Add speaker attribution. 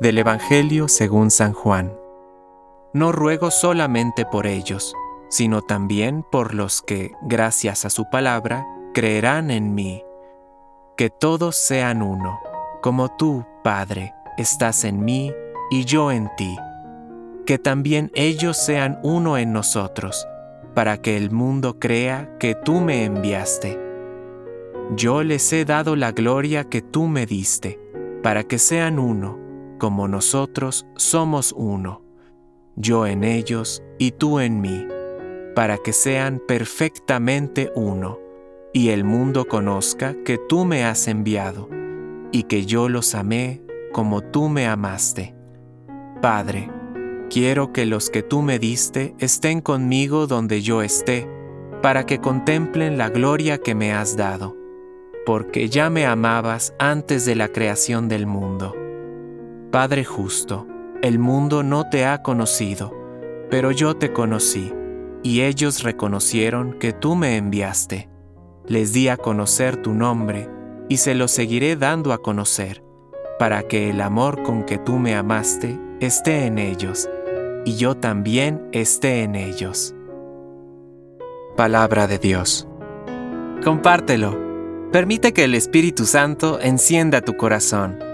Speaker 1: Del Evangelio según San Juan. No ruego solamente por ellos, sino también por los que, gracias a su palabra, creerán en mí. Que todos sean uno, como tú, Padre, estás en mí y yo en ti. Que también ellos sean uno en nosotros, para que el mundo crea que tú me enviaste. Yo les he dado la gloria que tú me diste, para que sean uno, como nosotros somos uno, yo en ellos y tú en mí, para que sean perfectamente uno, y el mundo conozca que tú me has enviado, y que yo los amé como tú me amaste. Padre, quiero que los que tú me diste estén conmigo donde yo esté, para que contemplen la gloria que me has dado porque ya me amabas antes de la creación del mundo. Padre justo, el mundo no te ha conocido, pero yo te conocí, y ellos reconocieron que tú me enviaste. Les di a conocer tu nombre, y se lo seguiré dando a conocer, para que el amor con que tú me amaste esté en ellos, y yo también esté en ellos. Palabra de Dios. Compártelo Permite que el Espíritu Santo encienda tu corazón